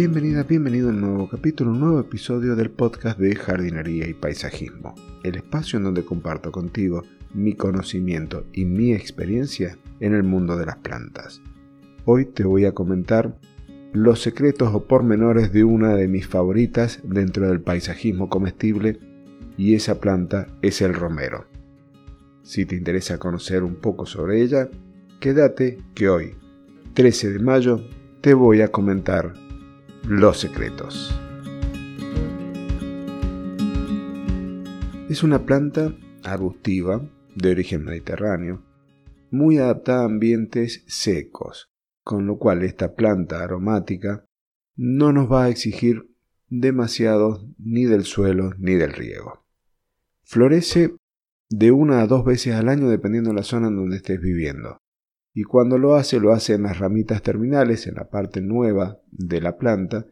Bienvenida, bienvenido a un nuevo capítulo, un nuevo episodio del podcast de jardinería y paisajismo, el espacio en donde comparto contigo mi conocimiento y mi experiencia en el mundo de las plantas. Hoy te voy a comentar los secretos o pormenores de una de mis favoritas dentro del paisajismo comestible y esa planta es el romero. Si te interesa conocer un poco sobre ella, quédate que hoy, 13 de mayo, te voy a comentar los secretos. Es una planta arbustiva de origen mediterráneo, muy adaptada a ambientes secos, con lo cual esta planta aromática no nos va a exigir demasiado ni del suelo ni del riego. Florece de una a dos veces al año dependiendo de la zona en donde estés viviendo y cuando lo hace lo hace en las ramitas terminales, en la parte nueva de la planta,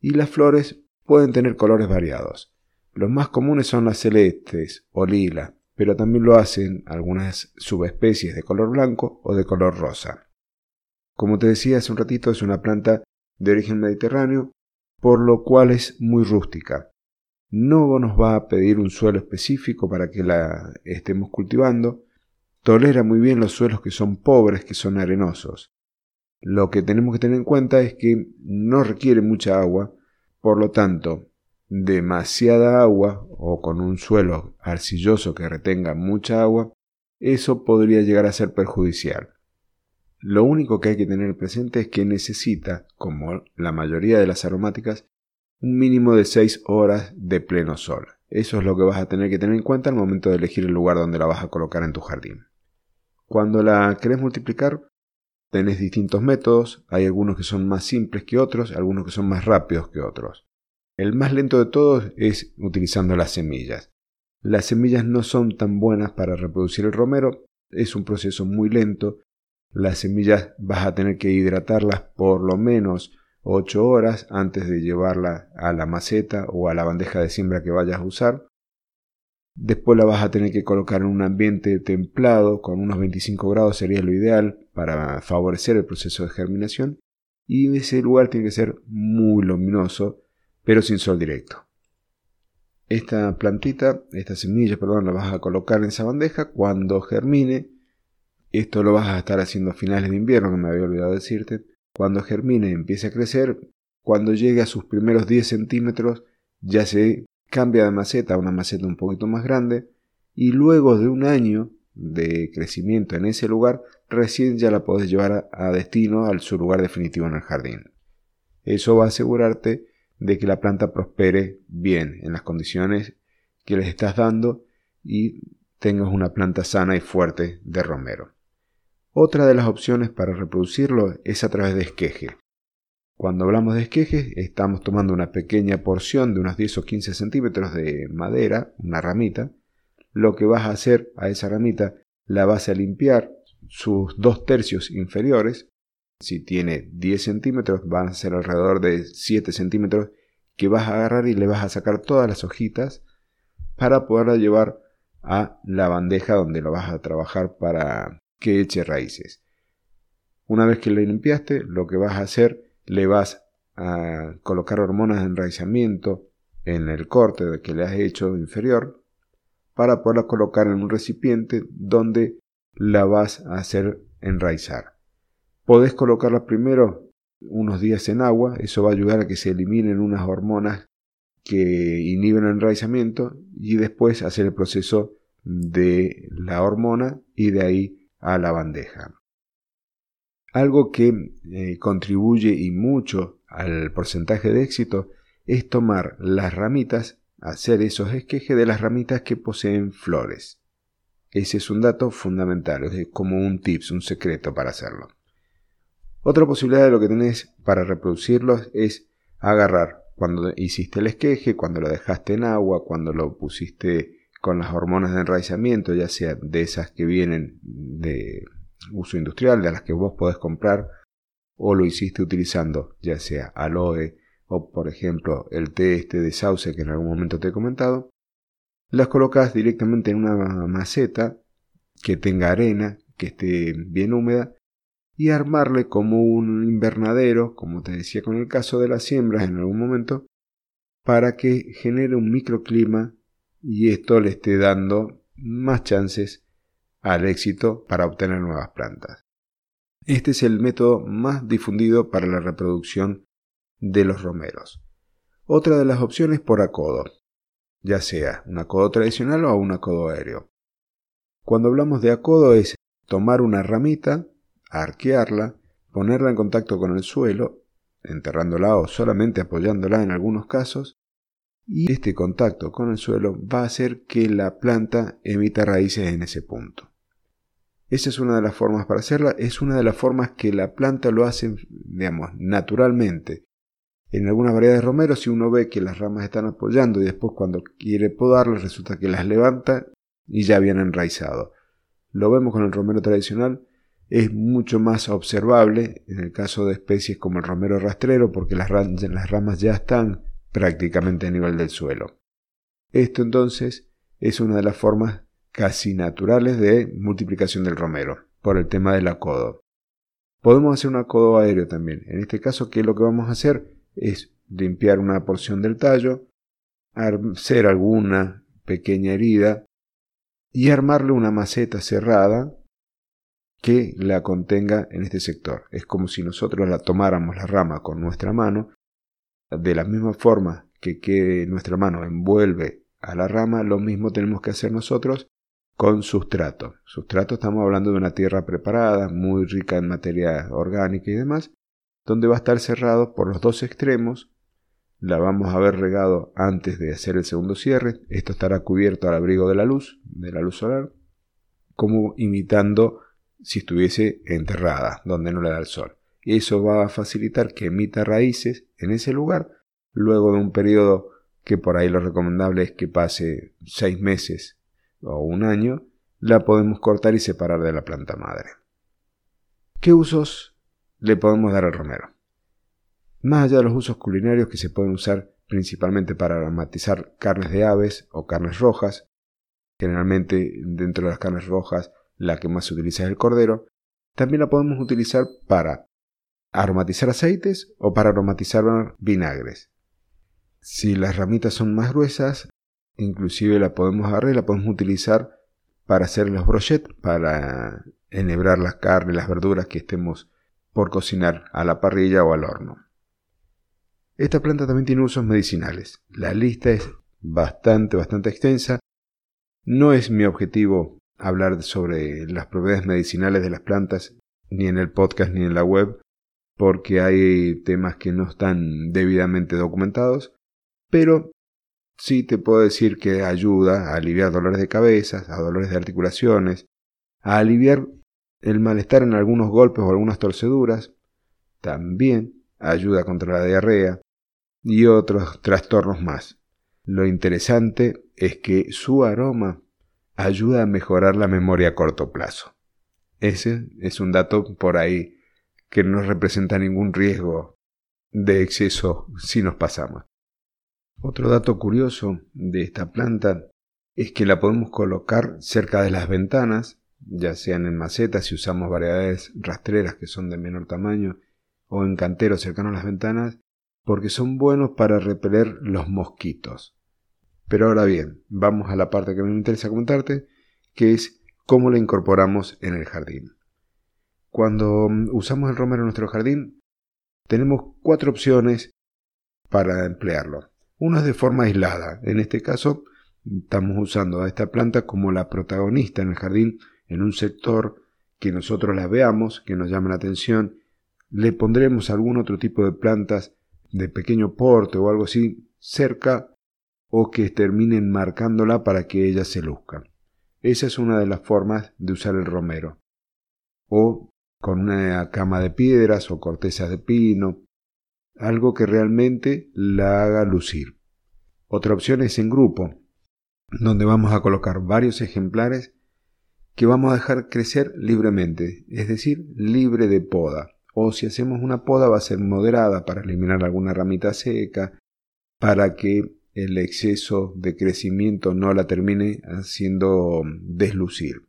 y las flores pueden tener colores variados. Los más comunes son las celestes o lila, pero también lo hacen algunas subespecies de color blanco o de color rosa. Como te decía hace un ratito, es una planta de origen mediterráneo, por lo cual es muy rústica. No nos va a pedir un suelo específico para que la estemos cultivando, Tolera muy bien los suelos que son pobres, que son arenosos. Lo que tenemos que tener en cuenta es que no requiere mucha agua, por lo tanto, demasiada agua o con un suelo arcilloso que retenga mucha agua, eso podría llegar a ser perjudicial. Lo único que hay que tener presente es que necesita, como la mayoría de las aromáticas, un mínimo de 6 horas de pleno sol. Eso es lo que vas a tener que tener en cuenta al momento de elegir el lugar donde la vas a colocar en tu jardín. Cuando la querés multiplicar, tenés distintos métodos, hay algunos que son más simples que otros, algunos que son más rápidos que otros. El más lento de todos es utilizando las semillas. Las semillas no son tan buenas para reproducir el romero, es un proceso muy lento. Las semillas vas a tener que hidratarlas por lo menos 8 horas antes de llevarla a la maceta o a la bandeja de siembra que vayas a usar. Después la vas a tener que colocar en un ambiente templado, con unos 25 grados sería lo ideal para favorecer el proceso de germinación. Y ese lugar tiene que ser muy luminoso, pero sin sol directo. Esta plantita, esta semilla, perdón, la vas a colocar en esa bandeja cuando germine. Esto lo vas a estar haciendo a finales de invierno, que me había olvidado decirte. Cuando germine, empiece a crecer. Cuando llegue a sus primeros 10 centímetros, ya se cambia de maceta a una maceta un poquito más grande y luego de un año de crecimiento en ese lugar, recién ya la podés llevar a, destino al su lugar definitivo en el jardín. Eso va a asegurarte de que la planta prospere bien en las condiciones que les estás dando y tengas una planta sana y fuerte de romero. Otra de las opciones para reproducirlo es a través de esqueje. Cuando hablamos de esquejes, estamos tomando una pequeña porción de unos 10 o 15 centímetros de madera, una ramita. Lo que vas a hacer a esa ramita, la vas a limpiar sus dos tercios inferiores. Si tiene 10 centímetros, van a ser alrededor de 7 centímetros que vas a agarrar y le vas a sacar todas las hojitas para poderla llevar a la bandeja donde lo vas a trabajar para que eche raíces. Una vez que la limpiaste, lo que vas a hacer le vas a colocar hormonas de enraizamiento en el corte que le has hecho inferior para poderla colocar en un recipiente donde la vas a hacer enraizar. Podés colocarla primero unos días en agua, eso va a ayudar a que se eliminen unas hormonas que inhiben el enraizamiento y después hacer el proceso de la hormona y de ahí a la bandeja. Algo que eh, contribuye y mucho al porcentaje de éxito es tomar las ramitas, hacer esos esquejes de las ramitas que poseen flores. Ese es un dato fundamental, es como un tips, un secreto para hacerlo. Otra posibilidad de lo que tenés para reproducirlos es agarrar cuando hiciste el esqueje, cuando lo dejaste en agua, cuando lo pusiste con las hormonas de enraizamiento, ya sea de esas que vienen de uso industrial de las que vos podés comprar o lo hiciste utilizando ya sea aloe o por ejemplo el té este de sauce que en algún momento te he comentado, las colocas directamente en una maceta que tenga arena, que esté bien húmeda y armarle como un invernadero, como te decía con el caso de las siembras en algún momento, para que genere un microclima y esto le esté dando más chances al éxito para obtener nuevas plantas. Este es el método más difundido para la reproducción de los romeros. Otra de las opciones por acodo, ya sea un acodo tradicional o un acodo aéreo. Cuando hablamos de acodo es tomar una ramita, arquearla, ponerla en contacto con el suelo, enterrándola o solamente apoyándola en algunos casos, y este contacto con el suelo va a hacer que la planta emita raíces en ese punto. Esa es una de las formas para hacerla, es una de las formas que la planta lo hace, digamos, naturalmente. En algunas variedades de romero, si uno ve que las ramas están apoyando y después cuando quiere podarlas resulta que las levanta y ya viene enraizado. Lo vemos con el romero tradicional, es mucho más observable en el caso de especies como el romero rastrero porque las, las ramas ya están prácticamente a nivel del suelo. Esto entonces es una de las formas casi naturales de multiplicación del romero, por el tema del acodo. Podemos hacer un acodo aéreo también. En este caso, ¿qué es lo que vamos a hacer? Es limpiar una porción del tallo, hacer alguna pequeña herida y armarle una maceta cerrada que la contenga en este sector. Es como si nosotros la tomáramos la rama con nuestra mano, de la misma forma que, nuestra mano envuelve a la rama, lo mismo tenemos que hacer nosotros con sustrato. Sustrato estamos hablando de una tierra preparada, muy rica en materia orgánica y demás, donde va a estar cerrado por los dos extremos. La vamos a haber regado antes de hacer el segundo cierre. Esto estará cubierto al abrigo de la luz, de la luz solar, como imitando si estuviese enterrada, donde no le da el sol. Eso va a facilitar que emita raíces en ese lugar, luego de un periodo que por ahí lo recomendable es que pase seis meses o un año, la podemos cortar y separar de la planta madre. ¿Qué usos le podemos dar al romero? Más allá de los usos culinarios que se pueden usar principalmente para aromatizar carnes de aves o carnes rojas, generalmente dentro de las carnes rojas la que más se utiliza es el cordero, también la podemos utilizar para aromatizar aceites o para aromatizar vinagres. Si las ramitas son más gruesas, inclusive la podemos agarrar y la podemos utilizar para hacer los brochettes, para enhebrar las carnes, las verduras que estemos por cocinar a la parrilla o al horno. Esta planta también tiene usos medicinales. La lista es bastante, bastante extensa. No es mi objetivo hablar sobre las propiedades medicinales de las plantas, ni en el podcast ni en la web, porque hay temas que no están debidamente documentados, pero sí te puedo decir que ayuda a aliviar dolores de cabeza, a dolores de articulaciones, a aliviar el malestar en algunos golpes o algunas torceduras, también ayuda contra la diarrea y otros trastornos más. Lo interesante es que su aroma ayuda a mejorar la memoria a corto plazo. Ese es un dato por ahí que no representa ningún riesgo de exceso si nos pasamos. Otro dato curioso de esta planta es que la podemos colocar cerca de las ventanas, ya sean en macetas si usamos variedades rastreras que son de menor tamaño o en canteros cercanos a las ventanas, porque son buenos para repeler los mosquitos. Pero ahora bien, vamos a la parte que me interesa comentarte, que es cómo la incorporamos en el jardín. Cuando usamos el romero en nuestro jardín, tenemos cuatro opciones para emplearlo. Uno es de forma aislada. En este caso, estamos usando a esta planta como la protagonista en el jardín, en un sector que nosotros la veamos, que nos llame la atención. Le pondremos algún otro tipo de plantas de pequeño porte o algo así cerca o que terminen marcándola para que ella se luzca. Esa es una de las formas de usar el romero. O con una cama de piedras o cortezas de pino, algo que realmente la haga lucir. Otra opción es en grupo, donde vamos a colocar varios ejemplares que vamos a dejar crecer libremente, es decir, libre de poda. O si hacemos una poda va a ser moderada para eliminar alguna ramita seca, para que el exceso de crecimiento no la termine haciendo deslucir.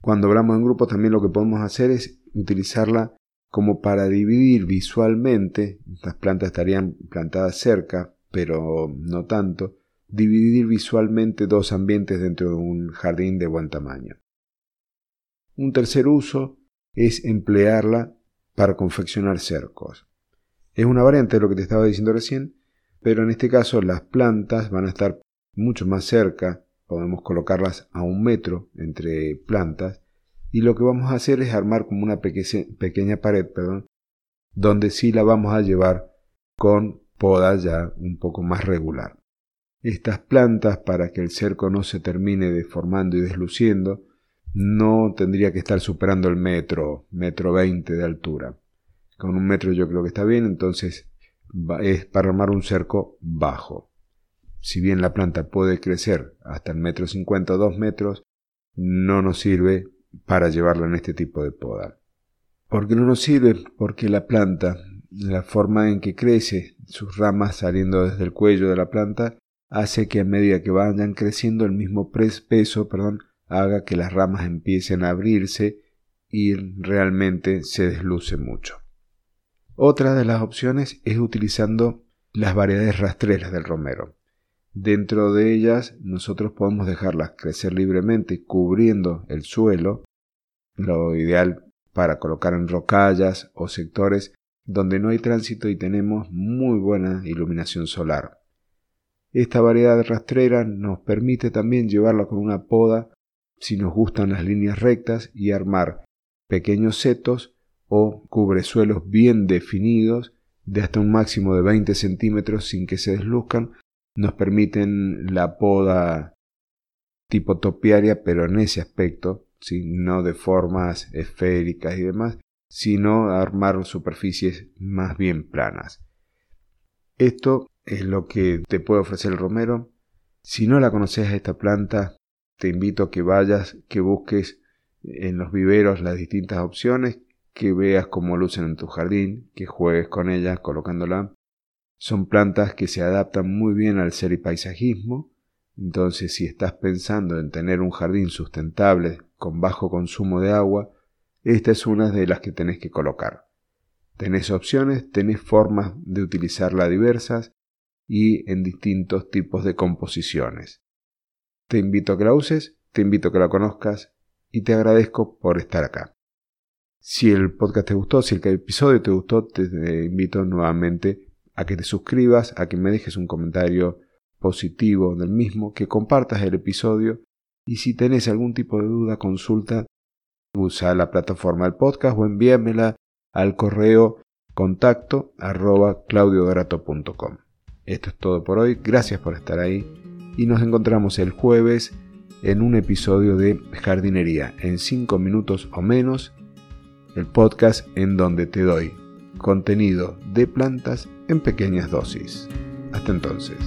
Cuando hablamos en grupos también lo que podemos hacer es utilizarla como para dividir visualmente, estas plantas estarían plantadas cerca, pero no tanto, dividir visualmente dos ambientes dentro de un jardín de buen tamaño. Un tercer uso es emplearla para confeccionar cercos. Es una variante de lo que te estaba diciendo recién, pero en este caso las plantas van a estar mucho más cerca, podemos colocarlas a un metro entre plantas, y lo que vamos a hacer es armar como una pequeña pared, perdón, donde sí la vamos a llevar con poda ya un poco más regular. Estas plantas, para que el cerco no se termine deformando y desluciendo, no tendría que estar superando el metro, metro veinte de altura. Con un metro yo creo que está bien, entonces es para armar un cerco bajo. Si bien la planta puede crecer hasta el metro cincuenta o dos metros, no nos sirve para llevarla en este tipo de poda. ¿Por qué no nos sirve? Porque la planta, la forma en que crece, sus ramas saliendo desde el cuello de la planta, hace que a medida que vayan creciendo el mismo peso perdón, haga que las ramas empiecen a abrirse y realmente se desluce mucho. Otra de las opciones es utilizando las variedades rastreras del romero. Dentro de ellas nosotros podemos dejarlas crecer libremente cubriendo el suelo, lo ideal para colocar en rocallas o sectores donde no hay tránsito y tenemos muy buena iluminación solar. Esta variedad rastrera nos permite también llevarla con una poda si nos gustan las líneas rectas y armar pequeños setos o cubresuelos bien definidos de hasta un máximo de 20 centímetros sin que se desluzcan nos permiten la poda tipo topiaria pero en ese aspecto no de formas esféricas y demás sino armar superficies más bien planas. Esto es lo que te puede ofrecer el romero. Si no la conoces esta planta te invito a que vayas, que busques en los viveros las distintas opciones, que veas cómo lucen en tu jardín, que juegues con ellas colocándola. Son plantas que se adaptan muy bien al ser y paisajismo, entonces si estás pensando en tener un jardín sustentable con bajo consumo de agua, esta es una de las que tenés que colocar. Tenés opciones, tenés formas de utilizarla diversas y en distintos tipos de composiciones. Te invito a que la uses, te invito a que la conozcas y te agradezco por estar acá. Si el podcast te gustó, si el episodio te gustó, te invito nuevamente a que te suscribas, a que me dejes un comentario positivo del mismo, que compartas el episodio. Y si tenés algún tipo de duda, consulta, usa la plataforma del podcast o envíamela al correo contacto arroba claudiodorato.com. Esto es todo por hoy, gracias por estar ahí. Y nos encontramos el jueves en un episodio de jardinería. En 5 minutos o menos, el podcast en donde te doy contenido de plantas en pequeñas dosis. Hasta entonces.